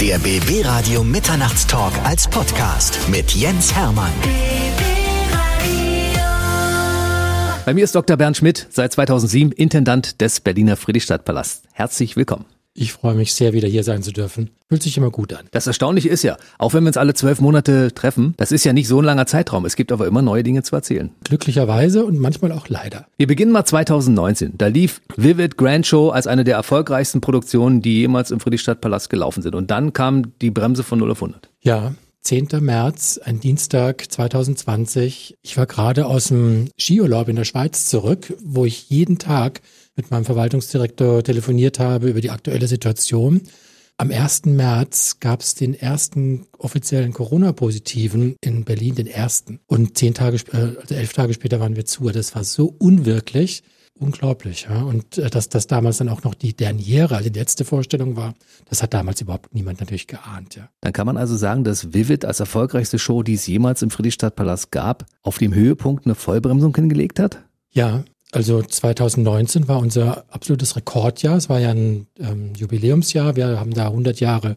Der BB Radio Mitternachtstalk als Podcast mit Jens Hermann. Bei mir ist Dr. Bernd Schmidt, seit 2007 Intendant des Berliner Friedrichstadtpalasts. Herzlich willkommen. Ich freue mich sehr, wieder hier sein zu dürfen. Fühlt sich immer gut an. Das Erstaunliche ist ja, auch wenn wir uns alle zwölf Monate treffen, das ist ja nicht so ein langer Zeitraum. Es gibt aber immer neue Dinge zu erzählen. Glücklicherweise und manchmal auch leider. Wir beginnen mal 2019. Da lief Vivid Grand Show als eine der erfolgreichsten Produktionen, die jemals im Friedrichstadtpalast gelaufen sind. Und dann kam die Bremse von 0 auf 100. Ja, 10. März, ein Dienstag 2020. Ich war gerade aus dem Skiurlaub in der Schweiz zurück, wo ich jeden Tag mit meinem Verwaltungsdirektor telefoniert habe über die aktuelle Situation. Am 1. März gab es den ersten offiziellen Corona-Positiven in Berlin, den ersten. Und zehn Tage, also elf Tage später waren wir zu. Das war so unwirklich, unglaublich. Ja? Und äh, dass das damals dann auch noch die Derniere, also die letzte Vorstellung war, das hat damals überhaupt niemand natürlich geahnt. Ja. Dann kann man also sagen, dass Vivid als erfolgreichste Show, die es jemals im Friedrichstadtpalast gab, auf dem Höhepunkt eine Vollbremsung hingelegt hat? Ja, also 2019 war unser absolutes Rekordjahr. Es war ja ein ähm, Jubiläumsjahr. Wir haben da 100 Jahre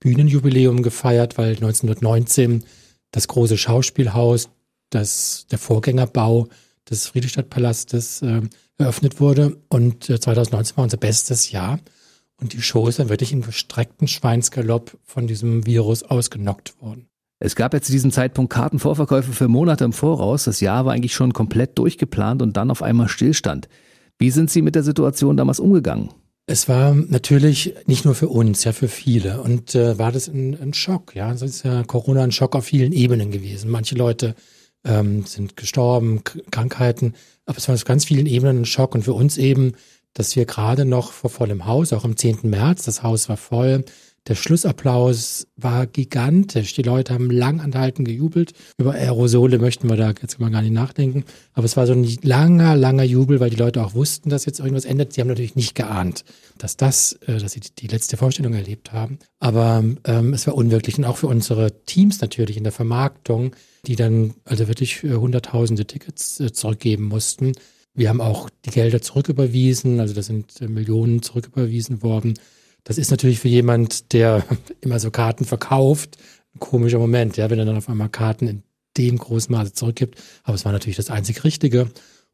Bühnenjubiläum gefeiert, weil 1919 das große Schauspielhaus, das, der Vorgängerbau des Friedrichstadtpalastes äh, eröffnet wurde. Und äh, 2019 war unser bestes Jahr. Und die Show ist dann wirklich im gestreckten Schweinsgalopp von diesem Virus ausgenockt worden. Es gab jetzt zu diesem Zeitpunkt Kartenvorverkäufe für Monate im Voraus. Das Jahr war eigentlich schon komplett durchgeplant und dann auf einmal Stillstand. Wie sind Sie mit der Situation damals umgegangen? Es war natürlich nicht nur für uns, ja für viele. Und äh, war das ein, ein Schock, ja. Es ist ja Corona ein Schock auf vielen Ebenen gewesen. Manche Leute ähm, sind gestorben, Krankheiten, aber es war auf ganz vielen Ebenen ein Schock. Und für uns eben, dass wir gerade noch vor vollem Haus, auch am 10. März, das Haus war voll, der Schlussapplaus war gigantisch. Die Leute haben lang anhalten gejubelt. Über Aerosole möchten wir da jetzt mal gar nicht nachdenken. Aber es war so ein langer, langer Jubel, weil die Leute auch wussten, dass jetzt irgendwas ändert. Sie haben natürlich nicht geahnt, dass das, äh, dass sie die letzte Vorstellung erlebt haben. Aber ähm, es war unwirklich. Und auch für unsere Teams natürlich in der Vermarktung, die dann also wirklich äh, hunderttausende Tickets äh, zurückgeben mussten. Wir haben auch die Gelder zurücküberwiesen. Also da sind Millionen zurücküberwiesen worden. Das ist natürlich für jemand, der immer so Karten verkauft, ein komischer Moment, ja, wenn er dann auf einmal Karten in dem großen Maße zurückgibt. Aber es war natürlich das einzig Richtige.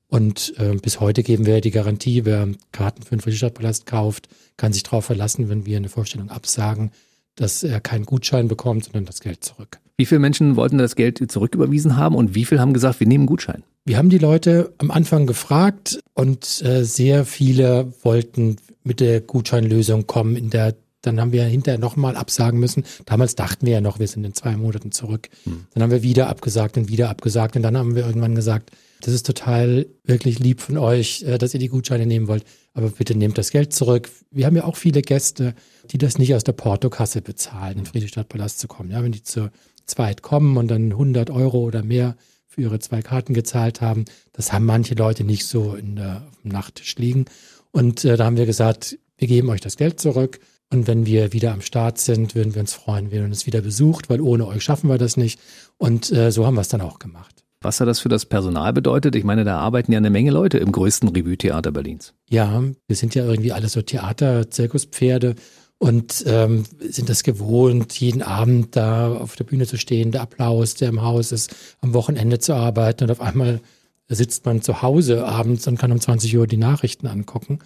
Und äh, bis heute geben wir die Garantie, wer Karten für den Friedrichstadtpalast kauft, kann sich darauf verlassen, wenn wir eine Vorstellung absagen, dass er keinen Gutschein bekommt, sondern das Geld zurück. Wie viele Menschen wollten das Geld zurücküberwiesen haben und wie viele haben gesagt, wir nehmen Gutschein? Wir haben die Leute am Anfang gefragt und äh, sehr viele wollten mit der Gutscheinlösung kommen. In der, dann haben wir hinterher nochmal absagen müssen. Damals dachten wir ja noch, wir sind in zwei Monaten zurück. Hm. Dann haben wir wieder abgesagt und wieder abgesagt. Und dann haben wir irgendwann gesagt, das ist total wirklich lieb von euch, äh, dass ihr die Gutscheine nehmen wollt. Aber bitte nehmt das Geld zurück. Wir haben ja auch viele Gäste, die das nicht aus der Portokasse bezahlen, in Friedrichstadtpalast zu kommen. Ja, wenn die zu zweit kommen und dann 100 Euro oder mehr für ihre zwei Karten gezahlt haben, das haben manche Leute nicht so in der, Nachttisch liegen. Und äh, da haben wir gesagt, wir geben euch das Geld zurück. Und wenn wir wieder am Start sind, würden wir uns freuen, wenn ihr uns wieder besucht, weil ohne euch schaffen wir das nicht. Und äh, so haben wir es dann auch gemacht. Was hat das für das Personal bedeutet? Ich meine, da arbeiten ja eine Menge Leute im größten Revue-Theater Berlins. Ja, wir sind ja irgendwie alle so Theater-Zirkuspferde und ähm, sind das gewohnt, jeden Abend da auf der Bühne zu stehen, der Applaus, der im Haus ist, am Wochenende zu arbeiten und auf einmal sitzt man zu Hause abends und kann um 20 Uhr die Nachrichten angucken.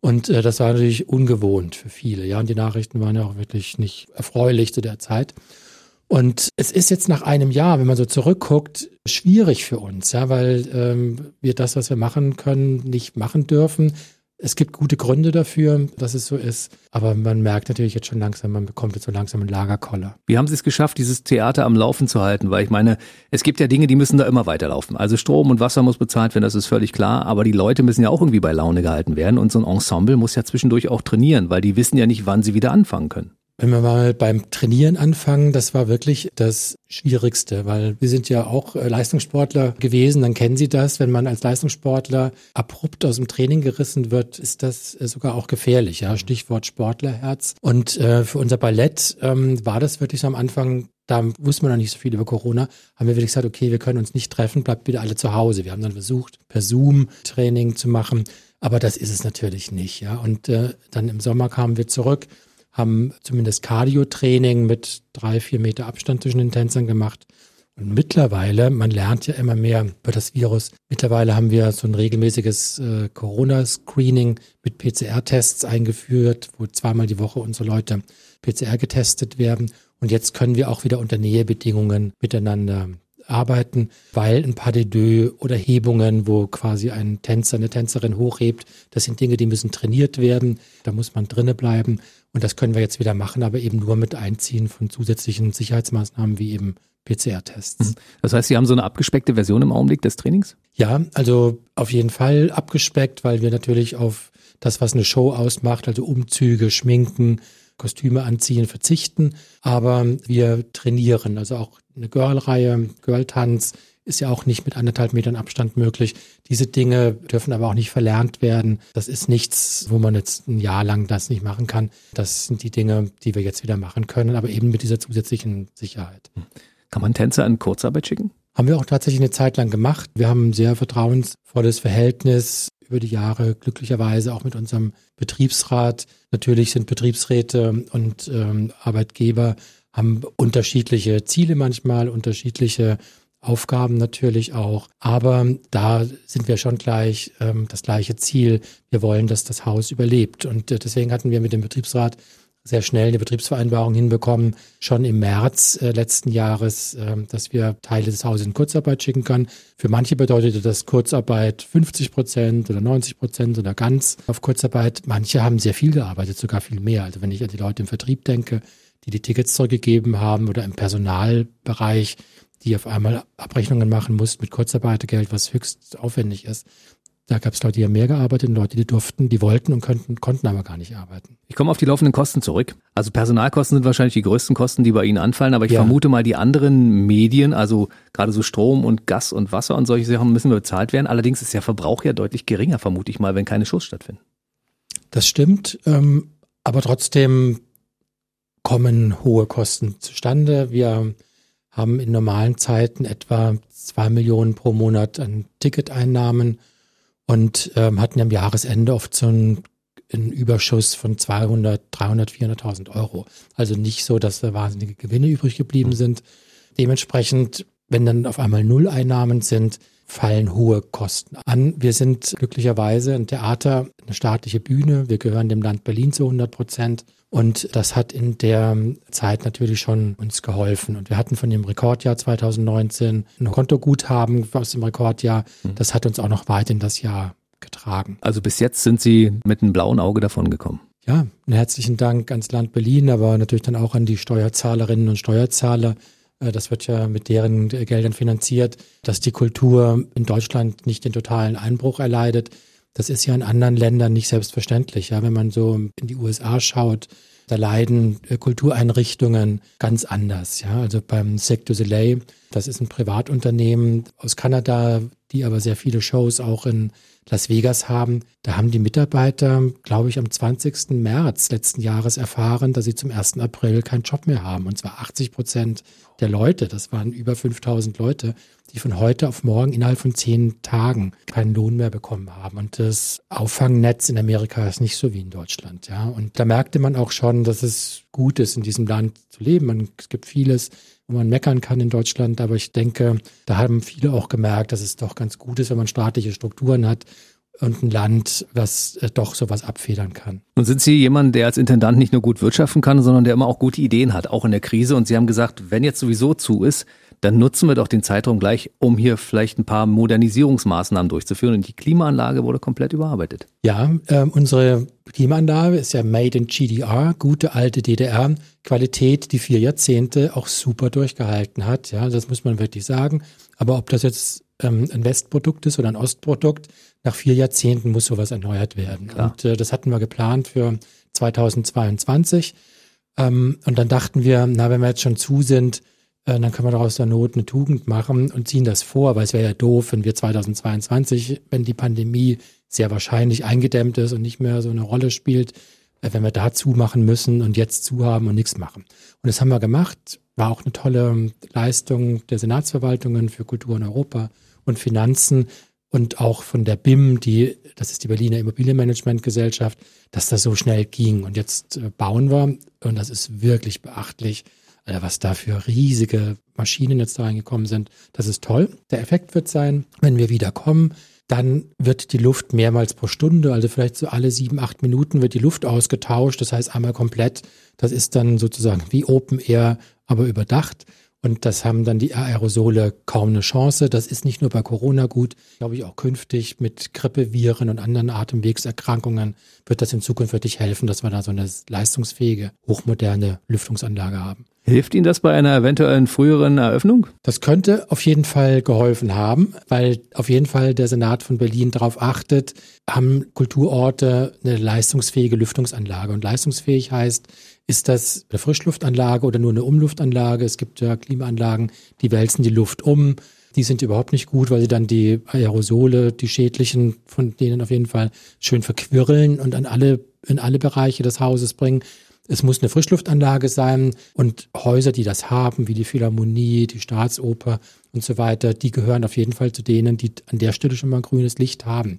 Und äh, das war natürlich ungewohnt für viele. Ja, und die Nachrichten waren ja auch wirklich nicht erfreulich zu der Zeit. Und es ist jetzt nach einem Jahr, wenn man so zurückguckt, schwierig für uns, ja, weil ähm, wir das, was wir machen können, nicht machen dürfen. Es gibt gute Gründe dafür, dass es so ist, aber man merkt natürlich jetzt schon langsam, man bekommt jetzt so langsam einen Lagerkoller. Wie haben Sie es geschafft, dieses Theater am Laufen zu halten? Weil ich meine, es gibt ja Dinge, die müssen da immer weiterlaufen. Also Strom und Wasser muss bezahlt werden, das ist völlig klar, aber die Leute müssen ja auch irgendwie bei Laune gehalten werden und so ein Ensemble muss ja zwischendurch auch trainieren, weil die wissen ja nicht, wann sie wieder anfangen können. Wenn wir mal beim Trainieren anfangen, das war wirklich das Schwierigste, weil wir sind ja auch äh, Leistungssportler gewesen, dann kennen Sie das. Wenn man als Leistungssportler abrupt aus dem Training gerissen wird, ist das äh, sogar auch gefährlich. Ja, Stichwort Sportlerherz. Und äh, für unser Ballett ähm, war das wirklich so am Anfang da wusste man noch nicht so viel über Corona, haben wir wirklich gesagt, okay, wir können uns nicht treffen, bleibt bitte alle zu Hause. Wir haben dann versucht, per Zoom Training zu machen, aber das ist es natürlich nicht, ja. Und äh, dann im Sommer kamen wir zurück, haben zumindest Cardio-Training mit drei, vier Meter Abstand zwischen den Tänzern gemacht. Und mittlerweile, man lernt ja immer mehr über das Virus. Mittlerweile haben wir so ein regelmäßiges äh, Corona-Screening mit PCR-Tests eingeführt, wo zweimal die Woche unsere Leute PCR getestet werden. Und jetzt können wir auch wieder unter Nähebedingungen miteinander arbeiten, weil ein Pas de deux oder Hebungen, wo quasi ein Tänzer, eine Tänzerin hochhebt, das sind Dinge, die müssen trainiert werden. Da muss man drinnen bleiben. Und das können wir jetzt wieder machen, aber eben nur mit Einziehen von zusätzlichen Sicherheitsmaßnahmen wie eben PCR-Tests. Mhm. Das heißt, Sie haben so eine abgespeckte Version im Augenblick des Trainings? Ja, also auf jeden Fall abgespeckt, weil wir natürlich auf das, was eine Show ausmacht, also Umzüge, Schminken, Kostüme anziehen, verzichten. Aber wir trainieren, also auch eine Girl-Reihe, Girl-Tanz ist ja auch nicht mit anderthalb Metern Abstand möglich. Diese Dinge dürfen aber auch nicht verlernt werden. Das ist nichts, wo man jetzt ein Jahr lang das nicht machen kann. Das sind die Dinge, die wir jetzt wieder machen können, aber eben mit dieser zusätzlichen Sicherheit. Kann man Tänzer in Kurzarbeit schicken? Haben wir auch tatsächlich eine Zeit lang gemacht. Wir haben ein sehr vertrauensvolles Verhältnis über die Jahre, glücklicherweise auch mit unserem Betriebsrat. Natürlich sind Betriebsräte und ähm, Arbeitgeber haben unterschiedliche Ziele manchmal, unterschiedliche Aufgaben natürlich auch. Aber da sind wir schon gleich ähm, das gleiche Ziel. Wir wollen, dass das Haus überlebt. Und äh, deswegen hatten wir mit dem Betriebsrat sehr schnell eine Betriebsvereinbarung hinbekommen, schon im März äh, letzten Jahres, äh, dass wir Teile des Hauses in Kurzarbeit schicken können. Für manche bedeutete das Kurzarbeit 50 Prozent oder 90 Prozent oder ganz auf Kurzarbeit. Manche haben sehr viel gearbeitet, sogar viel mehr. Also wenn ich an die Leute im Vertrieb denke, die die Tickets zurückgegeben haben oder im Personalbereich, die auf einmal Abrechnungen machen mussten mit Kurzarbeitergeld, was höchst aufwendig ist. Da gab es Leute, die haben mehr gearbeitet und Leute, die durften, die wollten und könnten, konnten aber gar nicht arbeiten. Ich komme auf die laufenden Kosten zurück. Also Personalkosten sind wahrscheinlich die größten Kosten, die bei Ihnen anfallen, aber ich ja. vermute mal, die anderen Medien, also gerade so Strom und Gas und Wasser und solche Sachen müssen bezahlt werden. Allerdings ist der Verbrauch ja deutlich geringer, vermute ich mal, wenn keine Shows stattfinden. Das stimmt, ähm, aber trotzdem kommen hohe Kosten zustande. Wir haben in normalen Zeiten etwa zwei Millionen pro Monat an Ticketeinnahmen und ähm, hatten am Jahresende oft so einen, einen Überschuss von 200, 300, 400.000 Euro. Also nicht so, dass da wahnsinnige Gewinne übrig geblieben sind. Dementsprechend, wenn dann auf einmal Nulleinnahmen sind, fallen hohe Kosten an. Wir sind glücklicherweise ein Theater, eine staatliche Bühne. Wir gehören dem Land Berlin zu 100 Prozent. Und das hat in der Zeit natürlich schon uns geholfen. Und wir hatten von dem Rekordjahr 2019 ein Kontoguthaben aus dem Rekordjahr. Mhm. Das hat uns auch noch weit in das Jahr getragen. Also bis jetzt sind Sie mit einem blauen Auge davon gekommen. Ja, einen herzlichen Dank ans Land Berlin, aber natürlich dann auch an die Steuerzahlerinnen und Steuerzahler. Äh, das wird ja mit deren Geldern finanziert, dass die Kultur in Deutschland nicht den totalen Einbruch erleidet. Das ist ja in anderen Ländern nicht selbstverständlich. Ja, wenn man so in die USA schaut, da leiden äh, Kultureinrichtungen ganz anders. Ja, also beim Cirque du Soleil, das ist ein Privatunternehmen aus Kanada, die aber sehr viele Shows auch in Las Vegas haben. Da haben die Mitarbeiter, glaube ich, am 20. März letzten Jahres erfahren, dass sie zum 1. April keinen Job mehr haben. Und zwar 80 Prozent der Leute, das waren über 5000 Leute, die von heute auf morgen innerhalb von zehn Tagen keinen Lohn mehr bekommen haben. Und das Auffangnetz in Amerika ist nicht so wie in Deutschland. Ja, und da merkte man auch schon, dass es gut ist, in diesem Land zu leben. Man, es gibt vieles, wo man meckern kann in Deutschland, aber ich denke, da haben viele auch gemerkt, dass es doch ganz gut ist, wenn man staatliche Strukturen hat und ein Land, was äh, doch sowas abfedern kann. Und sind Sie jemand, der als Intendant nicht nur gut wirtschaften kann, sondern der immer auch gute Ideen hat, auch in der Krise? Und Sie haben gesagt, wenn jetzt sowieso zu ist, dann nutzen wir doch den Zeitraum gleich, um hier vielleicht ein paar Modernisierungsmaßnahmen durchzuführen. Und die Klimaanlage wurde komplett überarbeitet. Ja, äh, unsere Klimaanlage ist ja made in GDR, gute alte DDR, Qualität, die vier Jahrzehnte auch super durchgehalten hat. Ja, das muss man wirklich sagen. Aber ob das jetzt ähm, ein Westprodukt ist oder ein Ostprodukt, nach vier Jahrzehnten muss sowas erneuert werden. Klar. Und äh, das hatten wir geplant für 2022. Ähm, und dann dachten wir, na, wenn wir jetzt schon zu sind, äh, dann können wir daraus der Not eine Tugend machen und ziehen das vor, weil es wäre ja doof, wenn wir 2022, wenn die Pandemie sehr wahrscheinlich eingedämmt ist und nicht mehr so eine Rolle spielt, äh, wenn wir da zumachen müssen und jetzt zu haben und nichts machen. Und das haben wir gemacht. War auch eine tolle Leistung der Senatsverwaltungen für Kultur in Europa und Finanzen. Und auch von der BIM, die, das ist die Berliner Immobilienmanagementgesellschaft, dass das so schnell ging. Und jetzt äh, bauen wir, und das ist wirklich beachtlich, was da für riesige Maschinen jetzt da reingekommen sind. Das ist toll. Der Effekt wird sein, wenn wir wieder kommen, dann wird die Luft mehrmals pro Stunde, also vielleicht so alle sieben, acht Minuten wird die Luft ausgetauscht. Das heißt einmal komplett. Das ist dann sozusagen wie Open Air, aber überdacht. Und das haben dann die Aerosole kaum eine Chance. Das ist nicht nur bei Corona gut, glaube ich auch künftig mit Grippeviren und anderen Atemwegserkrankungen wird das in Zukunft wirklich helfen, dass wir da so eine leistungsfähige, hochmoderne Lüftungsanlage haben. Hilft Ihnen das bei einer eventuellen früheren Eröffnung? Das könnte auf jeden Fall geholfen haben, weil auf jeden Fall der Senat von Berlin darauf achtet, haben Kulturorte eine leistungsfähige Lüftungsanlage. Und leistungsfähig heißt, ist das eine Frischluftanlage oder nur eine Umluftanlage? Es gibt ja Klimaanlagen, die wälzen die Luft um. Die sind überhaupt nicht gut, weil sie dann die Aerosole, die schädlichen, von denen auf jeden Fall schön verquirlen und an alle, in alle Bereiche des Hauses bringen. Es muss eine Frischluftanlage sein und Häuser, die das haben, wie die Philharmonie, die Staatsoper und so weiter, die gehören auf jeden Fall zu denen, die an der Stelle schon mal grünes Licht haben.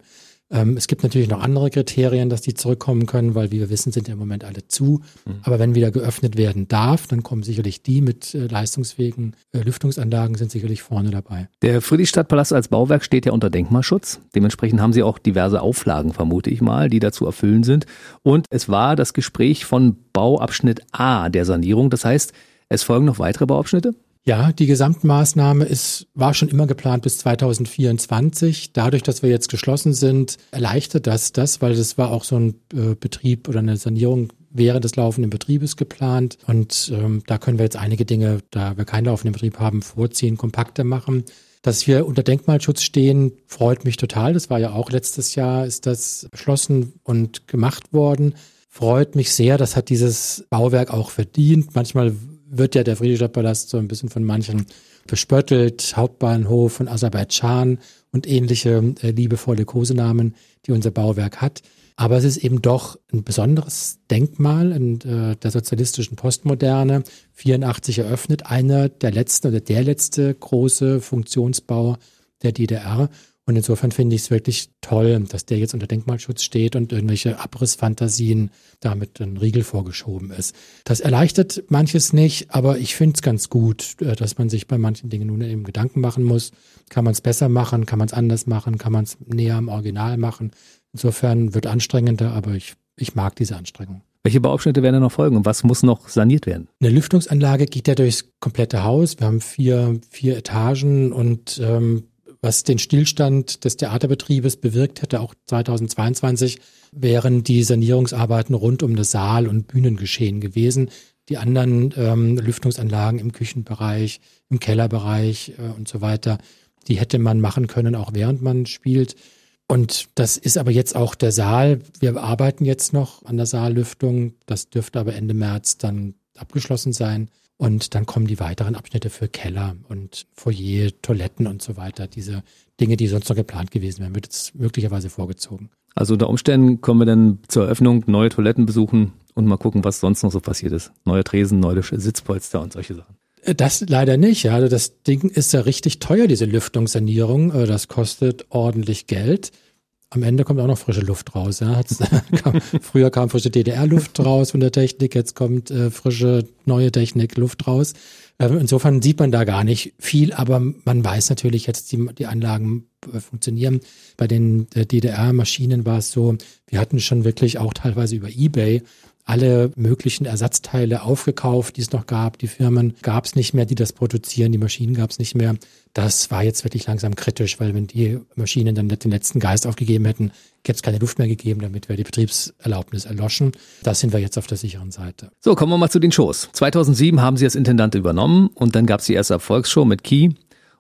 Ähm, es gibt natürlich noch andere Kriterien, dass die zurückkommen können, weil wie wir wissen, sind ja im Moment alle zu. Mhm. Aber wenn wieder geöffnet werden darf, dann kommen sicherlich die mit äh, leistungsfähigen äh, Lüftungsanlagen sind sicherlich vorne dabei. Der Friedrichstadtpalast als Bauwerk steht ja unter Denkmalschutz. Dementsprechend haben Sie auch diverse Auflagen, vermute ich mal, die dazu erfüllen sind. Und es war das Gespräch von Bauabschnitt A der Sanierung. Das heißt, es folgen noch weitere Bauabschnitte? Ja, die Gesamtmaßnahme ist, war schon immer geplant bis 2024. Dadurch, dass wir jetzt geschlossen sind, erleichtert das das, weil das war auch so ein äh, Betrieb oder eine Sanierung während des laufenden Betriebes geplant. Und ähm, da können wir jetzt einige Dinge, da wir keinen laufenden Betrieb haben, vorziehen, kompakter machen. Dass wir unter Denkmalschutz stehen, freut mich total. Das war ja auch letztes Jahr, ist das beschlossen und gemacht worden. Freut mich sehr. Das hat dieses Bauwerk auch verdient. Manchmal wird ja der Friedrichstadtpalast so ein bisschen von manchen bespöttelt, Hauptbahnhof von Aserbaidschan und ähnliche äh, liebevolle Kosenamen, die unser Bauwerk hat. Aber es ist eben doch ein besonderes Denkmal in äh, der sozialistischen Postmoderne, 84 eröffnet, einer der letzten oder der letzte große Funktionsbau der DDR. Und insofern finde ich es wirklich toll, dass der jetzt unter Denkmalschutz steht und irgendwelche Abrissfantasien damit ein Riegel vorgeschoben ist. Das erleichtert manches nicht, aber ich finde es ganz gut, äh, dass man sich bei manchen Dingen nun eben Gedanken machen muss. Kann man es besser machen, kann man es anders machen, kann man es näher am Original machen. Insofern wird anstrengender, aber ich, ich mag diese Anstrengung. Welche Bauabschnitte werden da noch folgen und was muss noch saniert werden? Eine Lüftungsanlage geht ja durchs komplette Haus. Wir haben vier, vier Etagen und ähm, was den Stillstand des Theaterbetriebes bewirkt hätte, auch 2022, wären die Sanierungsarbeiten rund um das Saal- und Bühnengeschehen gewesen. Die anderen ähm, Lüftungsanlagen im Küchenbereich, im Kellerbereich äh, und so weiter, die hätte man machen können, auch während man spielt. Und das ist aber jetzt auch der Saal. Wir arbeiten jetzt noch an der Saallüftung. Das dürfte aber Ende März dann abgeschlossen sein. Und dann kommen die weiteren Abschnitte für Keller und Foyer, Toiletten und so weiter. Diese Dinge, die sonst noch geplant gewesen wären, wird jetzt möglicherweise vorgezogen. Also unter Umständen kommen wir dann zur Eröffnung neue Toiletten besuchen und mal gucken, was sonst noch so passiert ist. Neue Tresen, neue Sitzpolster und solche Sachen. Äh, das leider nicht. Ja, also das Ding ist ja richtig teuer, diese Lüftungssanierung. Äh, das kostet ordentlich Geld am Ende kommt auch noch frische Luft raus. Ja. kam, früher kam frische DDR-Luft raus von der Technik, jetzt kommt äh, frische neue Technik, Luft raus. Äh, insofern sieht man da gar nicht viel, aber man weiß natürlich jetzt, die, die Anlagen äh, funktionieren. Bei den äh, DDR-Maschinen war es so, wir hatten schon wirklich auch teilweise über Ebay alle möglichen Ersatzteile aufgekauft, die es noch gab. Die Firmen gab es nicht mehr, die das produzieren, die Maschinen gab es nicht mehr. Das war jetzt wirklich langsam kritisch, weil wenn die Maschinen dann den letzten Geist aufgegeben hätten, hätte es keine Luft mehr gegeben, damit wäre die Betriebserlaubnis erloschen. Da sind wir jetzt auf der sicheren Seite. So, kommen wir mal zu den Shows. 2007 haben Sie als Intendant übernommen und dann gab es die erste Erfolgsshow mit Key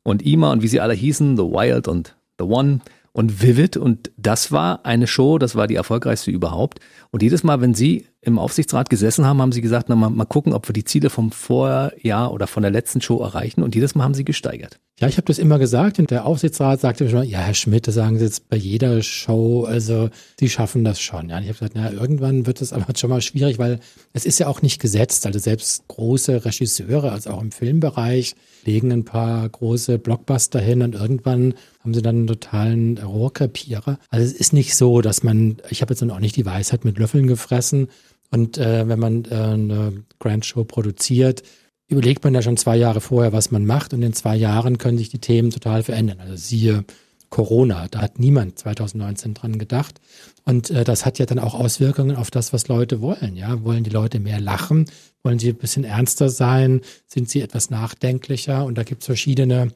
und Ima und wie sie alle hießen, The Wild und The One und Vivid und das war eine Show, das war die erfolgreichste überhaupt. Und jedes Mal, wenn Sie im Aufsichtsrat gesessen haben, haben Sie gesagt, na mal, mal gucken, ob wir die Ziele vom Vorjahr oder von der letzten Show erreichen. Und jedes Mal haben Sie gesteigert. Ja, ich habe das immer gesagt und der Aufsichtsrat sagte schon, ja, Herr Schmidt, das sagen Sie jetzt bei jeder Show, also Sie schaffen das schon. Ja, und ich habe gesagt, na, irgendwann wird es aber schon mal schwierig, weil es ist ja auch nicht gesetzt. Also selbst große Regisseure, also auch im Filmbereich, legen ein paar große Blockbuster hin und irgendwann haben sie dann einen totalen Rohrkrepierer. Also es ist nicht so, dass man, ich habe jetzt noch nicht die Weisheit mit Löffeln gefressen und äh, wenn man äh, eine Grand Show produziert, überlegt man ja schon zwei Jahre vorher, was man macht und in zwei Jahren können sich die Themen total verändern. Also siehe Corona, da hat niemand 2019 dran gedacht. Und äh, das hat ja dann auch Auswirkungen auf das, was Leute wollen. Ja, wollen die Leute mehr lachen? Wollen sie ein bisschen ernster sein? Sind sie etwas nachdenklicher? Und da gibt es verschiedene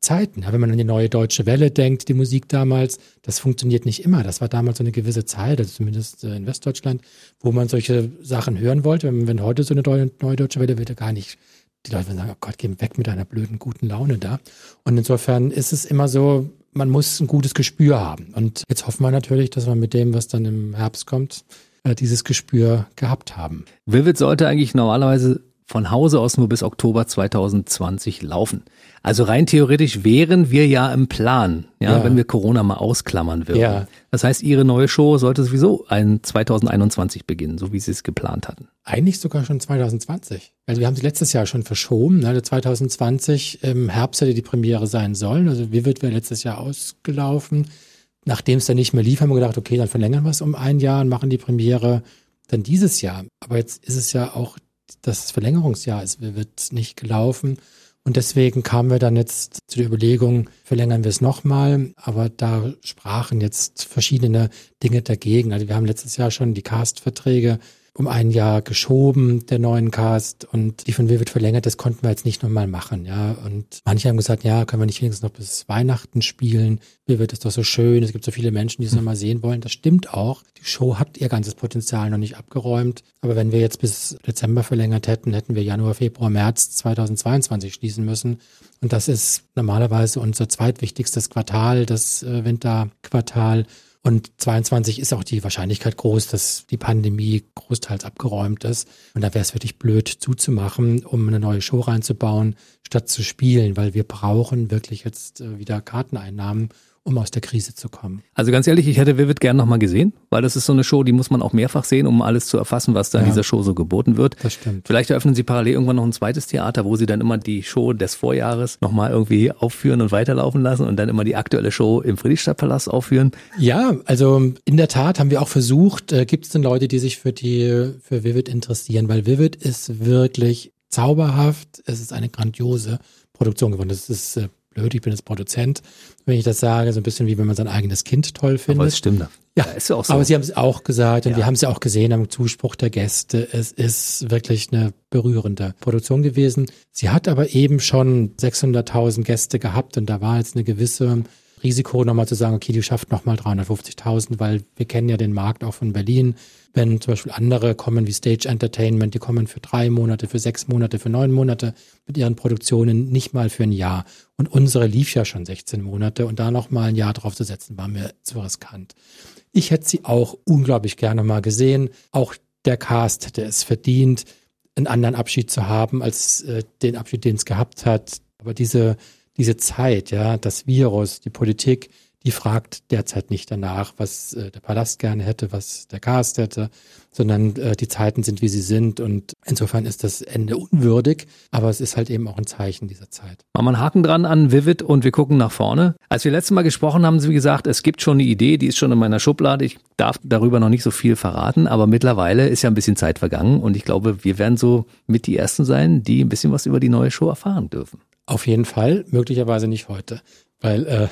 Zeiten. Wenn man an die neue deutsche Welle denkt, die Musik damals, das funktioniert nicht immer. Das war damals so eine gewisse Zeit, also zumindest äh, in Westdeutschland, wo man solche Sachen hören wollte. Wenn, heute so eine neue deutsche Welle wird, gar nicht die Leute sagen, oh Gott, geh weg mit deiner blöden, guten Laune da. Und insofern ist es immer so, man muss ein gutes Gespür haben. Und jetzt hoffen wir natürlich, dass wir mit dem, was dann im Herbst kommt, äh, dieses Gespür gehabt haben. Vivid sollte eigentlich normalerweise von Hause aus nur bis Oktober 2020 laufen. Also rein theoretisch wären wir ja im Plan, ja, ja. wenn wir Corona mal ausklammern würden. Ja. Das heißt, Ihre neue Show sollte sowieso ein 2021 beginnen, so wie Sie es geplant hatten. Eigentlich sogar schon 2020. Also wir haben sie letztes Jahr schon verschoben. Also 2020 im Herbst hätte die Premiere sein sollen. Also wie wird wir letztes Jahr ausgelaufen? Nachdem es dann nicht mehr lief, haben wir gedacht, okay, dann verlängern wir es um ein Jahr und machen die Premiere dann dieses Jahr. Aber jetzt ist es ja auch das Verlängerungsjahr ist, wird nicht gelaufen. Und deswegen kamen wir dann jetzt zu der Überlegung, verlängern wir es nochmal. Aber da sprachen jetzt verschiedene Dinge dagegen. Also wir haben letztes Jahr schon die Cast-Verträge um ein Jahr geschoben, der neuen Cast. Und die von Vivid verlängert, das konnten wir jetzt nicht nochmal machen, ja. Und manche haben gesagt, ja, können wir nicht wenigstens noch bis Weihnachten spielen? Vivid ist doch so schön. Es gibt so viele Menschen, die es hm. nochmal sehen wollen. Das stimmt auch. Die Show hat ihr ganzes Potenzial noch nicht abgeräumt. Aber wenn wir jetzt bis Dezember verlängert hätten, hätten wir Januar, Februar, März 2022 schließen müssen. Und das ist normalerweise unser zweitwichtigstes Quartal, das äh, Winterquartal. Und 22 ist auch die Wahrscheinlichkeit groß, dass die Pandemie großteils abgeräumt ist. Und da wäre es wirklich blöd zuzumachen, um eine neue Show reinzubauen, statt zu spielen, weil wir brauchen wirklich jetzt äh, wieder Karteneinnahmen um aus der Krise zu kommen. Also ganz ehrlich, ich hätte Vivid gern nochmal gesehen, weil das ist so eine Show, die muss man auch mehrfach sehen, um alles zu erfassen, was da ja, in dieser Show so geboten wird. Das stimmt. Vielleicht eröffnen Sie parallel irgendwann noch ein zweites Theater, wo Sie dann immer die Show des Vorjahres nochmal irgendwie aufführen und weiterlaufen lassen und dann immer die aktuelle Show im Friedrichstadtpalast aufführen. Ja, also in der Tat haben wir auch versucht, äh, gibt es denn Leute, die sich für die, für Vivid interessieren, weil Vivid ist wirklich zauberhaft. Es ist eine grandiose Produktion geworden. Das ist äh, blöd, ich bin jetzt Produzent, wenn ich das sage, so ein bisschen wie wenn man sein eigenes Kind toll findet. Aber es stimmt. Ja, ja ist ja auch so. aber Sie haben es auch gesagt und ja. wir haben es ja auch gesehen am Zuspruch der Gäste. Es ist wirklich eine berührende Produktion gewesen. Sie hat aber eben schon 600.000 Gäste gehabt und da war jetzt eine gewisse Risiko nochmal zu sagen, okay, die schafft nochmal 350.000, weil wir kennen ja den Markt auch von Berlin wenn zum Beispiel andere kommen wie Stage Entertainment, die kommen für drei Monate, für sechs Monate, für neun Monate mit ihren Produktionen, nicht mal für ein Jahr. Und unsere lief ja schon 16 Monate und da noch mal ein Jahr drauf zu setzen, war mir zu riskant. Ich hätte sie auch unglaublich gerne mal gesehen. Auch der Cast hätte es verdient, einen anderen Abschied zu haben als äh, den Abschied, den es gehabt hat. Aber diese, diese Zeit, ja, das Virus, die Politik, die fragt derzeit nicht danach, was äh, der Palast gerne hätte, was der Cast hätte, sondern äh, die Zeiten sind, wie sie sind. Und insofern ist das Ende unwürdig, aber es ist halt eben auch ein Zeichen dieser Zeit. Machen wir einen Haken dran an Vivid und wir gucken nach vorne. Als wir letztes Mal gesprochen haben, Sie gesagt, es gibt schon eine Idee, die ist schon in meiner Schublade. Ich darf darüber noch nicht so viel verraten, aber mittlerweile ist ja ein bisschen Zeit vergangen und ich glaube, wir werden so mit die Ersten sein, die ein bisschen was über die neue Show erfahren dürfen. Auf jeden Fall, möglicherweise nicht heute. Weil äh,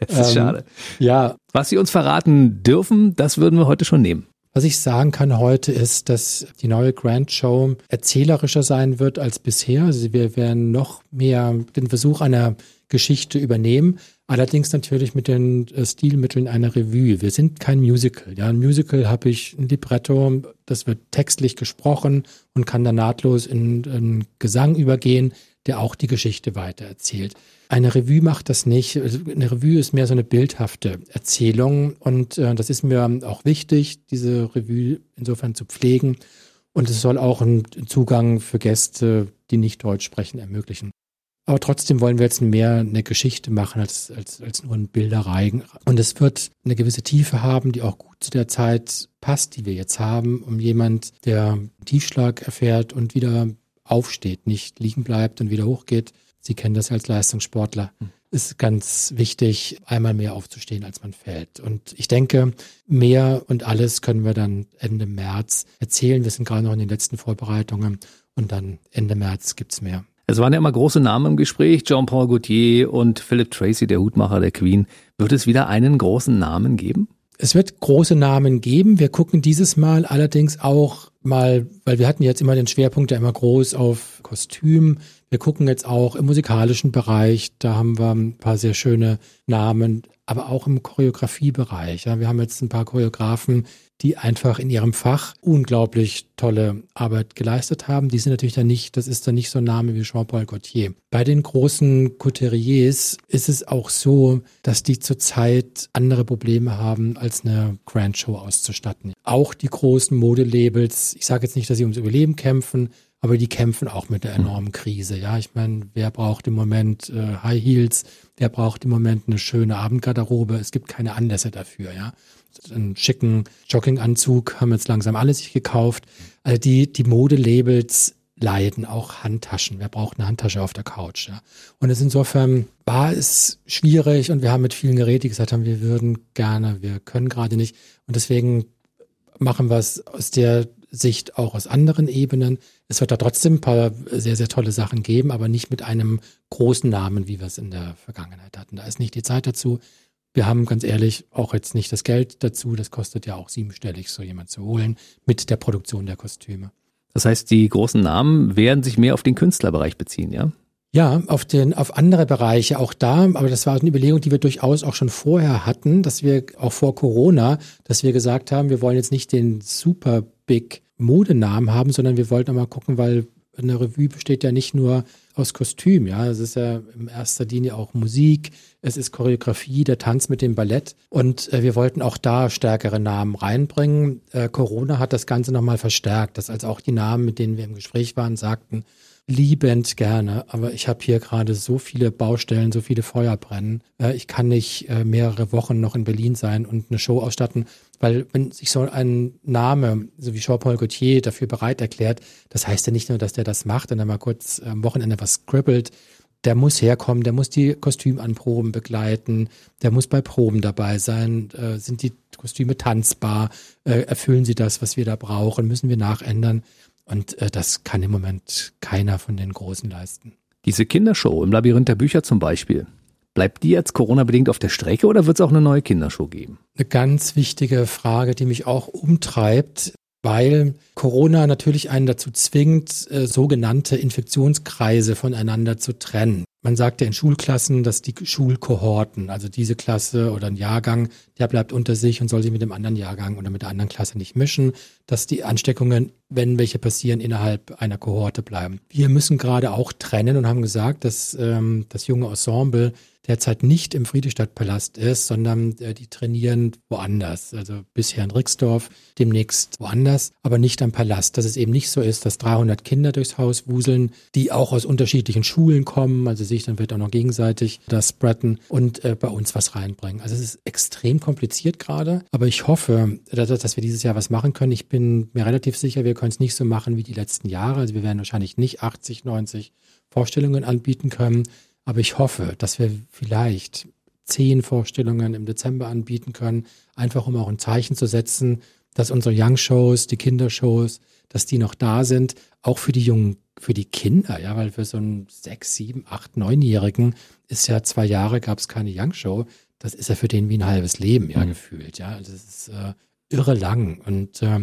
das ist ähm, schade. Ja. Was Sie uns verraten dürfen, das würden wir heute schon nehmen. Was ich sagen kann heute ist, dass die neue Grand Show erzählerischer sein wird als bisher. Also wir werden noch mehr den Versuch einer Geschichte übernehmen, allerdings natürlich mit den äh, Stilmitteln einer Revue. Wir sind kein Musical. Ja, ein Musical habe ich ein Libretto, das wird textlich gesprochen und kann dann nahtlos in, in Gesang übergehen. Der auch die Geschichte weitererzählt. Eine Revue macht das nicht. Eine Revue ist mehr so eine bildhafte Erzählung und äh, das ist mir auch wichtig, diese Revue insofern zu pflegen. Und es soll auch einen Zugang für Gäste, die nicht Deutsch sprechen, ermöglichen. Aber trotzdem wollen wir jetzt mehr eine Geschichte machen als, als, als nur ein Bilderei. Und es wird eine gewisse Tiefe haben, die auch gut zu der Zeit passt, die wir jetzt haben, um jemand, der Tiefschlag erfährt und wieder aufsteht, nicht liegen bleibt und wieder hochgeht. Sie kennen das als Leistungssportler. Hm. Ist ganz wichtig, einmal mehr aufzustehen, als man fällt. Und ich denke, mehr und alles können wir dann Ende März erzählen. Wir sind gerade noch in den letzten Vorbereitungen und dann Ende März gibt's mehr. Es waren ja immer große Namen im Gespräch, Jean-Paul Gaultier und Philip Tracy, der Hutmacher der Queen. Wird es wieder einen großen Namen geben? Es wird große Namen geben. Wir gucken dieses Mal allerdings auch mal, weil wir hatten jetzt immer den Schwerpunkt ja immer groß auf Kostüm. Wir gucken jetzt auch im musikalischen Bereich. Da haben wir ein paar sehr schöne Namen, aber auch im Choreografiebereich. Ja, wir haben jetzt ein paar Choreografen, die einfach in ihrem Fach unglaublich tolle Arbeit geleistet haben. Die sind natürlich dann nicht, das ist dann nicht so ein Name wie Jean-Paul Gaultier. Bei den großen Couturiers ist es auch so, dass die zurzeit andere Probleme haben, als eine Grand Show auszustatten. Auch die großen Modelabels, ich sage jetzt nicht, dass sie ums Überleben kämpfen, aber die kämpfen auch mit einer enormen Krise. Ja, ich meine, wer braucht im Moment äh, High Heels? Wer braucht im Moment eine schöne Abendgarderobe? Es gibt keine Anlässe dafür. Ja, einen schicken Jogginganzug haben jetzt langsam alle sich gekauft. Also die, die Modelabels leiden, auch Handtaschen. Wer braucht eine Handtasche auf der Couch? Ja? Und es insofern war es schwierig und wir haben mit vielen Geräten, die gesagt haben, wir würden gerne, wir können gerade nicht. Und deswegen machen wir es aus der Sicht auch aus anderen Ebenen. Es wird da trotzdem ein paar sehr, sehr tolle Sachen geben, aber nicht mit einem großen Namen, wie wir es in der Vergangenheit hatten. Da ist nicht die Zeit dazu. Wir haben ganz ehrlich auch jetzt nicht das Geld dazu. Das kostet ja auch siebenstellig, so jemand zu holen mit der Produktion der Kostüme. Das heißt, die großen Namen werden sich mehr auf den Künstlerbereich beziehen, ja? Ja, auf den, auf andere Bereiche auch da, aber das war eine Überlegung, die wir durchaus auch schon vorher hatten, dass wir auch vor Corona, dass wir gesagt haben, wir wollen jetzt nicht den super big Modenamen haben, sondern wir wollten auch mal gucken, weil eine Revue besteht ja nicht nur aus Kostüm, ja. Es ist ja in erster Linie auch Musik, es ist Choreografie, der Tanz mit dem Ballett. Und äh, wir wollten auch da stärkere Namen reinbringen. Äh, Corona hat das Ganze nochmal verstärkt, dass als auch die Namen, mit denen wir im Gespräch waren, sagten, liebend gerne, aber ich habe hier gerade so viele Baustellen, so viele Feuer brennen. Äh, ich kann nicht äh, mehrere Wochen noch in Berlin sein und eine Show ausstatten, weil wenn sich so ein Name, so wie Jean-Paul Gaultier, dafür bereit erklärt, das heißt ja nicht nur, dass der das macht und dann mal kurz am Wochenende was scribbelt, der muss herkommen, der muss die Kostümanproben begleiten, der muss bei Proben dabei sein. Äh, sind die Kostüme tanzbar? Äh, erfüllen sie das, was wir da brauchen? Müssen wir nachändern? Und äh, das kann im Moment keiner von den Großen leisten. Diese Kindershow im Labyrinth der Bücher zum Beispiel, bleibt die jetzt Corona-bedingt auf der Strecke oder wird es auch eine neue Kindershow geben? Eine ganz wichtige Frage, die mich auch umtreibt, weil Corona natürlich einen dazu zwingt, äh, sogenannte Infektionskreise voneinander zu trennen. Man sagt ja in Schulklassen, dass die Schulkohorten, also diese Klasse oder ein Jahrgang, der bleibt unter sich und soll sich mit dem anderen Jahrgang oder mit der anderen Klasse nicht mischen, dass die Ansteckungen, wenn welche passieren, innerhalb einer Kohorte bleiben. Wir müssen gerade auch trennen und haben gesagt, dass ähm, das junge Ensemble derzeit nicht im Friedrichstadtpalast ist, sondern äh, die trainieren woanders. Also bisher in Rixdorf, demnächst woanders, aber nicht am Palast. Dass es eben nicht so ist, dass 300 Kinder durchs Haus wuseln, die auch aus unterschiedlichen Schulen kommen, also sich dann wird auch noch gegenseitig das spreaden und äh, bei uns was reinbringen. Also es ist extrem kompliziert gerade, aber ich hoffe, dass, dass wir dieses Jahr was machen können. Ich bin mir relativ sicher, wir können es nicht so machen wie die letzten Jahre. Also wir werden wahrscheinlich nicht 80, 90 Vorstellungen anbieten können, aber ich hoffe, dass wir vielleicht zehn Vorstellungen im Dezember anbieten können, einfach um auch ein Zeichen zu setzen, dass unsere Young-Shows, die Kindershows, dass die noch da sind, auch für die jungen, für die Kinder, ja, weil für so einen sechs, sieben, acht, neunjährigen ist ja zwei Jahre gab es keine Young-Show. Das ist ja für den wie ein halbes Leben, ja, mhm. gefühlt, ja. Also das ist äh, irre lang und äh,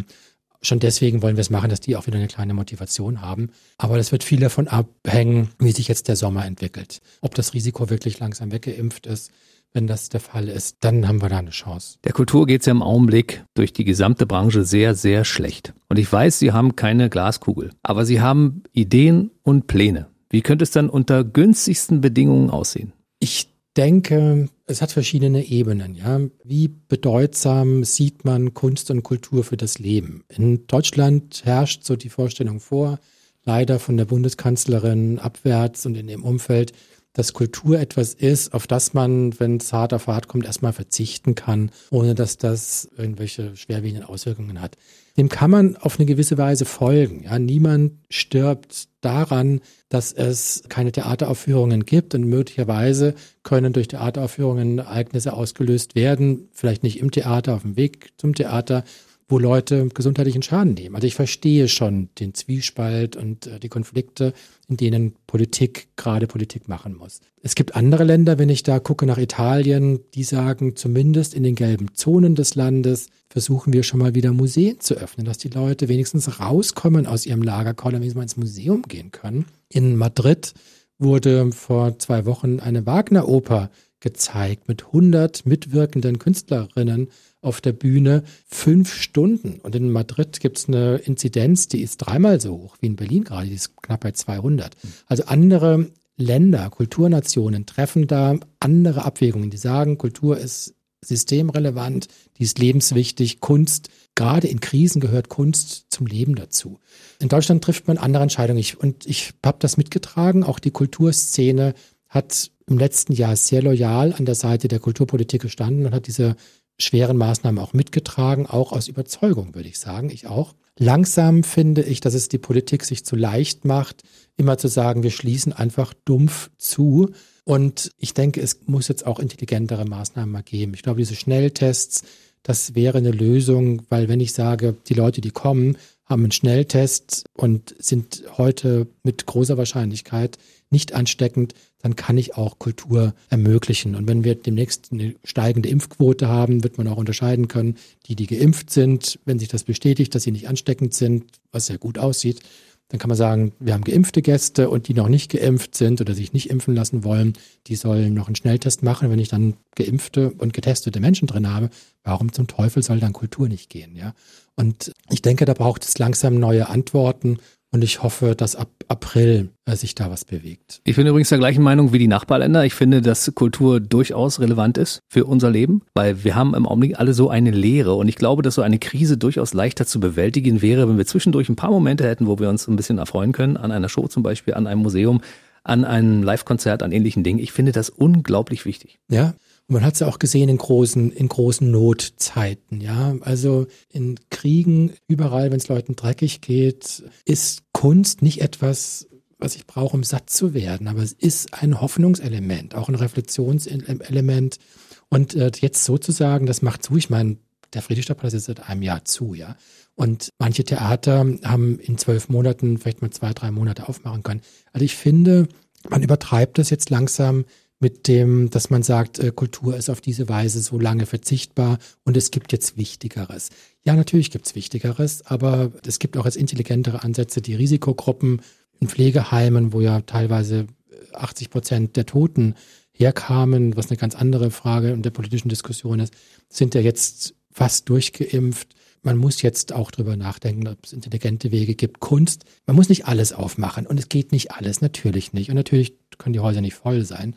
Schon deswegen wollen wir es machen, dass die auch wieder eine kleine Motivation haben. Aber das wird viel davon abhängen, wie sich jetzt der Sommer entwickelt. Ob das Risiko wirklich langsam weggeimpft ist. Wenn das der Fall ist, dann haben wir da eine Chance. Der Kultur geht es ja im Augenblick durch die gesamte Branche sehr, sehr schlecht. Und ich weiß, Sie haben keine Glaskugel, aber Sie haben Ideen und Pläne Wie könnte es dann unter günstigsten Bedingungen aussehen? Ich denke, es hat verschiedene Ebenen. Ja, wie bedeutsam sieht man Kunst und Kultur für das Leben? In Deutschland herrscht so die Vorstellung vor, leider von der Bundeskanzlerin abwärts und in dem Umfeld, dass Kultur etwas ist, auf das man, wenn es hart auf hart kommt, erstmal verzichten kann, ohne dass das irgendwelche schwerwiegenden Auswirkungen hat. Dem kann man auf eine gewisse Weise folgen. Ja, niemand stirbt daran, dass es keine Theateraufführungen gibt und möglicherweise können durch Theateraufführungen Ereignisse ausgelöst werden, vielleicht nicht im Theater, auf dem Weg zum Theater, wo Leute gesundheitlichen Schaden nehmen. Also ich verstehe schon den Zwiespalt und äh, die Konflikte, in denen Politik gerade Politik machen muss. Es gibt andere Länder, wenn ich da gucke nach Italien, die sagen, zumindest in den gelben Zonen des Landes versuchen wir schon mal wieder Museen zu öffnen, dass die Leute wenigstens rauskommen aus ihrem Lagerkoller, wenn sie mal ins Museum gehen können. In Madrid wurde vor zwei Wochen eine Wagner-Oper gezeigt mit 100 mitwirkenden Künstlerinnen auf der Bühne fünf Stunden. Und in Madrid gibt es eine Inzidenz, die ist dreimal so hoch wie in Berlin gerade, die ist knapp bei 200. Also andere Länder, Kulturnationen treffen da andere Abwägungen. Die sagen, Kultur ist systemrelevant, die ist lebenswichtig, Kunst, gerade in Krisen gehört Kunst zum Leben dazu. In Deutschland trifft man andere Entscheidungen. Ich, und ich habe das mitgetragen. Auch die Kulturszene hat im letzten Jahr sehr loyal an der Seite der Kulturpolitik gestanden und hat diese schweren Maßnahmen auch mitgetragen, auch aus Überzeugung, würde ich sagen, ich auch. Langsam finde ich, dass es die Politik sich zu leicht macht, immer zu sagen, wir schließen einfach dumpf zu. Und ich denke, es muss jetzt auch intelligentere Maßnahmen mal geben. Ich glaube, diese Schnelltests, das wäre eine Lösung, weil wenn ich sage, die Leute, die kommen, haben einen Schnelltest und sind heute mit großer Wahrscheinlichkeit nicht ansteckend, dann kann ich auch Kultur ermöglichen. Und wenn wir demnächst eine steigende Impfquote haben, wird man auch unterscheiden können, die, die geimpft sind, wenn sich das bestätigt, dass sie nicht ansteckend sind, was sehr gut aussieht, dann kann man sagen, wir haben geimpfte Gäste und die noch nicht geimpft sind oder sich nicht impfen lassen wollen, die sollen noch einen Schnelltest machen. Wenn ich dann geimpfte und getestete Menschen drin habe, warum zum Teufel soll dann Kultur nicht gehen? Ja? Und ich denke, da braucht es langsam neue Antworten. Und ich hoffe, dass ab April äh, sich da was bewegt. Ich bin übrigens der gleichen Meinung wie die Nachbarländer. Ich finde, dass Kultur durchaus relevant ist für unser Leben, weil wir haben im Augenblick alle so eine Lehre. Und ich glaube, dass so eine Krise durchaus leichter zu bewältigen wäre, wenn wir zwischendurch ein paar Momente hätten, wo wir uns ein bisschen erfreuen können, an einer Show zum Beispiel, an einem Museum, an einem Live-Konzert, an ähnlichen Dingen. Ich finde das unglaublich wichtig. Ja, und man hat es ja auch gesehen in großen, in großen Notzeiten, ja. Also in Kriegen, überall, wenn es Leuten dreckig geht, ist Kunst nicht etwas, was ich brauche, um satt zu werden. Aber es ist ein Hoffnungselement, auch ein Reflexionselement. Und äh, jetzt sozusagen, das macht zu, ich meine, der Friedrichstadtpalast ist seit einem Jahr zu, ja. Und manche Theater haben in zwölf Monaten vielleicht mal zwei, drei Monate aufmachen können. Also ich finde, man übertreibt das jetzt langsam mit dem, dass man sagt, äh, Kultur ist auf diese Weise so lange verzichtbar und es gibt jetzt Wichtigeres. Ja, natürlich gibt es Wichtigeres, aber es gibt auch jetzt intelligentere Ansätze, die Risikogruppen in Pflegeheimen, wo ja teilweise 80 äh, Prozent der Toten herkamen, was eine ganz andere Frage in der politischen Diskussion ist, sind ja jetzt fast durchgeimpft. Man muss jetzt auch drüber nachdenken, ob es intelligente Wege gibt. Kunst, man muss nicht alles aufmachen und es geht nicht alles, natürlich nicht. Und natürlich können die Häuser nicht voll sein.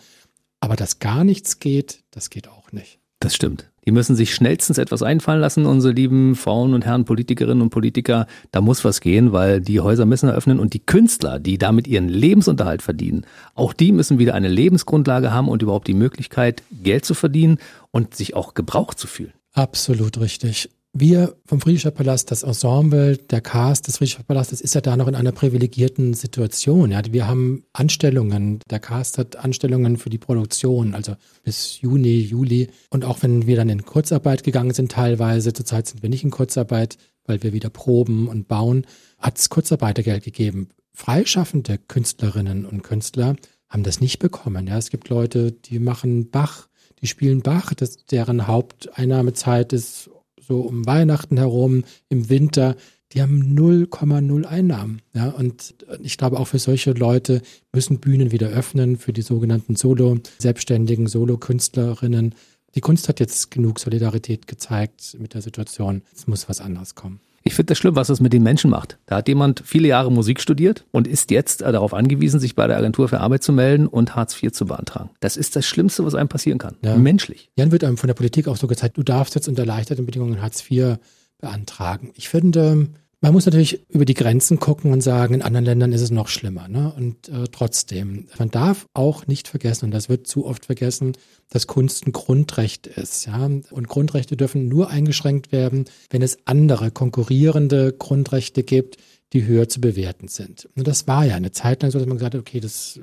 Aber dass gar nichts geht, das geht auch nicht. Das stimmt. Die müssen sich schnellstens etwas einfallen lassen, unsere lieben Frauen und Herren Politikerinnen und Politiker. Da muss was gehen, weil die Häuser müssen eröffnen und die Künstler, die damit ihren Lebensunterhalt verdienen, auch die müssen wieder eine Lebensgrundlage haben und überhaupt die Möglichkeit, Geld zu verdienen und sich auch gebraucht zu fühlen. Absolut richtig. Wir vom Friedrichstadt Palast, das Ensemble, der Cast des Friedrichstadt Palastes ist ja da noch in einer privilegierten Situation. Ja, wir haben Anstellungen. Der Cast hat Anstellungen für die Produktion, also bis Juni, Juli. Und auch wenn wir dann in Kurzarbeit gegangen sind teilweise, zurzeit sind wir nicht in Kurzarbeit, weil wir wieder proben und bauen, hat es Kurzarbeitergeld gegeben. Freischaffende Künstlerinnen und Künstler haben das nicht bekommen. Ja, es gibt Leute, die machen Bach, die spielen Bach, das, deren Haupteinnahmezeit ist so um Weihnachten herum, im Winter, die haben 0,0 Einnahmen. Ja, und ich glaube, auch für solche Leute müssen Bühnen wieder öffnen, für die sogenannten Solo-Selbstständigen, Solo-Künstlerinnen. Die Kunst hat jetzt genug Solidarität gezeigt mit der Situation. Es muss was anderes kommen. Ich finde das schlimm, was das mit den Menschen macht. Da hat jemand viele Jahre Musik studiert und ist jetzt äh, darauf angewiesen, sich bei der Agentur für Arbeit zu melden und Hartz IV zu beantragen. Das ist das Schlimmste, was einem passieren kann. Ja. Menschlich. Jan wird einem von der Politik auch so gezeigt, du darfst jetzt unter erleichterten Bedingungen Hartz IV beantragen. Ich finde, man muss natürlich über die Grenzen gucken und sagen, in anderen Ländern ist es noch schlimmer. Ne? Und äh, trotzdem, man darf auch nicht vergessen, und das wird zu oft vergessen, dass Kunst ein Grundrecht ist. Ja? Und Grundrechte dürfen nur eingeschränkt werden, wenn es andere konkurrierende Grundrechte gibt, die höher zu bewerten sind. Und das war ja eine Zeit lang so, dass man gesagt hat, okay, das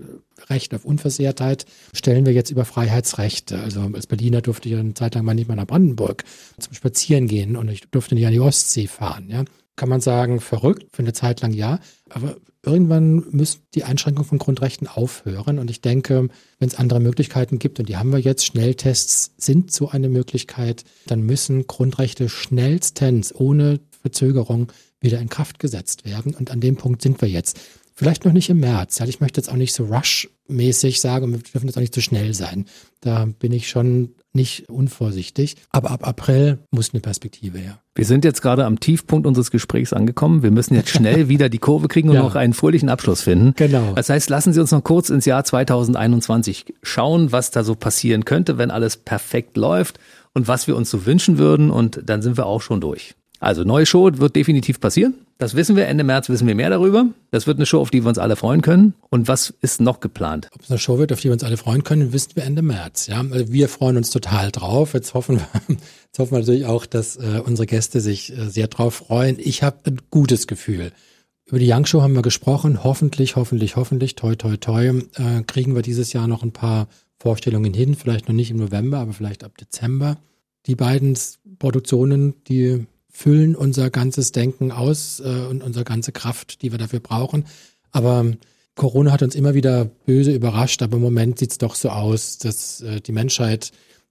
Recht auf Unversehrtheit stellen wir jetzt über Freiheitsrechte. Also als Berliner durfte ich eine Zeit lang mal nicht mal nach Brandenburg zum Spazieren gehen und ich durfte nicht an die Ostsee fahren. Ja? Kann man sagen, verrückt, für eine Zeit lang ja. Aber irgendwann müssen die Einschränkungen von Grundrechten aufhören. Und ich denke, wenn es andere Möglichkeiten gibt, und die haben wir jetzt, Schnelltests sind so eine Möglichkeit, dann müssen Grundrechte schnellstens, ohne Verzögerung, wieder in Kraft gesetzt werden. Und an dem Punkt sind wir jetzt. Vielleicht noch nicht im März. Ich möchte jetzt auch nicht so rush-mäßig sagen, wir dürfen jetzt auch nicht zu so schnell sein. Da bin ich schon nicht unvorsichtig. Aber ab April muss eine Perspektive her. Wir sind jetzt gerade am Tiefpunkt unseres Gesprächs angekommen. Wir müssen jetzt schnell wieder die Kurve kriegen und ja. noch einen fröhlichen Abschluss finden. Genau. Das heißt, lassen Sie uns noch kurz ins Jahr 2021 schauen, was da so passieren könnte, wenn alles perfekt läuft und was wir uns so wünschen würden. Und dann sind wir auch schon durch. Also neue Show wird definitiv passieren. Das wissen wir. Ende März wissen wir mehr darüber. Das wird eine Show, auf die wir uns alle freuen können. Und was ist noch geplant? Ob es eine Show wird, auf die wir uns alle freuen können, wissen wir Ende März. Ja, also wir freuen uns total drauf. Jetzt hoffen wir, jetzt hoffen wir natürlich auch, dass äh, unsere Gäste sich äh, sehr drauf freuen. Ich habe ein gutes Gefühl. Über die Young Show haben wir gesprochen. Hoffentlich, hoffentlich, hoffentlich, toi, toi, toi, äh, kriegen wir dieses Jahr noch ein paar Vorstellungen hin. Vielleicht noch nicht im November, aber vielleicht ab Dezember. Die beiden Produktionen, die füllen unser ganzes Denken aus äh, und unsere ganze Kraft, die wir dafür brauchen. Aber Corona hat uns immer wieder böse überrascht, aber im Moment sieht es doch so aus, dass äh, die Menschheit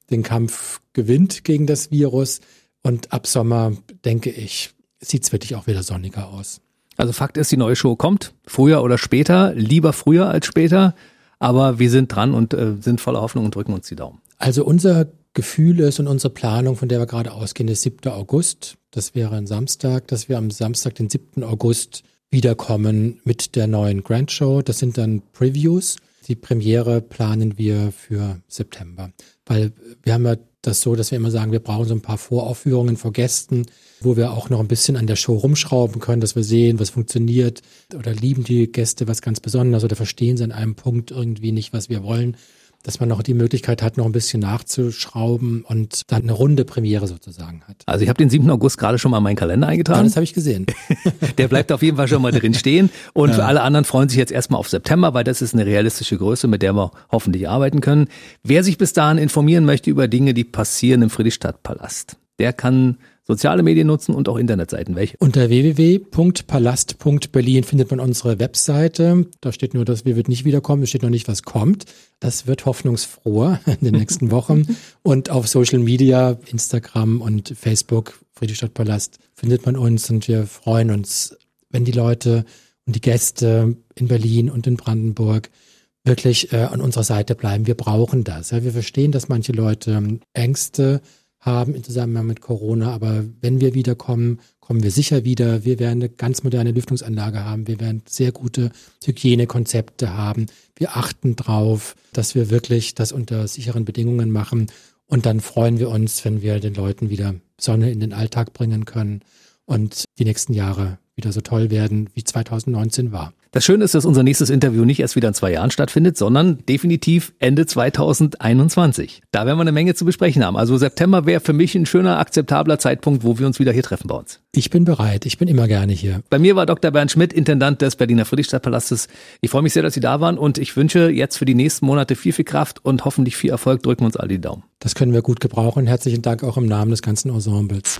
den Kampf gewinnt gegen das Virus. Und ab Sommer, denke ich, sieht es wirklich auch wieder sonniger aus. Also Fakt ist, die neue Show kommt, früher oder später, lieber früher als später, aber wir sind dran und äh, sind voller Hoffnung und drücken uns die Daumen. Also unser Gefühl ist und unsere Planung, von der wir gerade ausgehen, ist 7. August. Das wäre ein Samstag, dass wir am Samstag, den 7. August, wiederkommen mit der neuen Grand Show. Das sind dann Previews. Die Premiere planen wir für September. Weil wir haben ja das so, dass wir immer sagen, wir brauchen so ein paar Voraufführungen vor Gästen, wo wir auch noch ein bisschen an der Show rumschrauben können, dass wir sehen, was funktioniert oder lieben die Gäste was ganz Besonderes oder verstehen sie an einem Punkt irgendwie nicht, was wir wollen dass man noch die Möglichkeit hat, noch ein bisschen nachzuschrauben und dann eine runde Premiere sozusagen hat. Also ich habe den 7. August gerade schon mal in meinen Kalender eingetragen. Ja, das habe ich gesehen. Der bleibt auf jeden Fall schon mal drin stehen. Und ja. für alle anderen freuen sich jetzt erstmal auf September, weil das ist eine realistische Größe, mit der wir hoffentlich arbeiten können. Wer sich bis dahin informieren möchte über Dinge, die passieren im Friedrichstadtpalast, der kann soziale Medien nutzen und auch Internetseiten. Welche? Unter www.palast.berlin findet man unsere Webseite. Da steht nur, dass wir wird nicht wiederkommen. Es steht noch nicht, was kommt. Das wird hoffnungsfroher in den nächsten Wochen. und auf Social Media, Instagram und Facebook, Friedrichstadtpalast, findet man uns und wir freuen uns, wenn die Leute und die Gäste in Berlin und in Brandenburg wirklich äh, an unserer Seite bleiben. Wir brauchen das. Ja. Wir verstehen, dass manche Leute Ängste haben im Zusammenhang mit Corona. Aber wenn wir wiederkommen, kommen wir sicher wieder. Wir werden eine ganz moderne Lüftungsanlage haben. Wir werden sehr gute Hygienekonzepte haben. Wir achten drauf, dass wir wirklich das unter sicheren Bedingungen machen. Und dann freuen wir uns, wenn wir den Leuten wieder Sonne in den Alltag bringen können und die nächsten Jahre wieder so toll werden, wie 2019 war. Das Schöne ist, dass unser nächstes Interview nicht erst wieder in zwei Jahren stattfindet, sondern definitiv Ende 2021. Da werden wir eine Menge zu besprechen haben. Also September wäre für mich ein schöner, akzeptabler Zeitpunkt, wo wir uns wieder hier treffen bei uns. Ich bin bereit. Ich bin immer gerne hier. Bei mir war Dr. Bernd Schmidt, Intendant des Berliner Friedrichstadtpalastes. Ich freue mich sehr, dass Sie da waren und ich wünsche jetzt für die nächsten Monate viel, viel Kraft und hoffentlich viel Erfolg. Drücken uns alle die Daumen. Das können wir gut gebrauchen. Herzlichen Dank auch im Namen des ganzen Ensembles.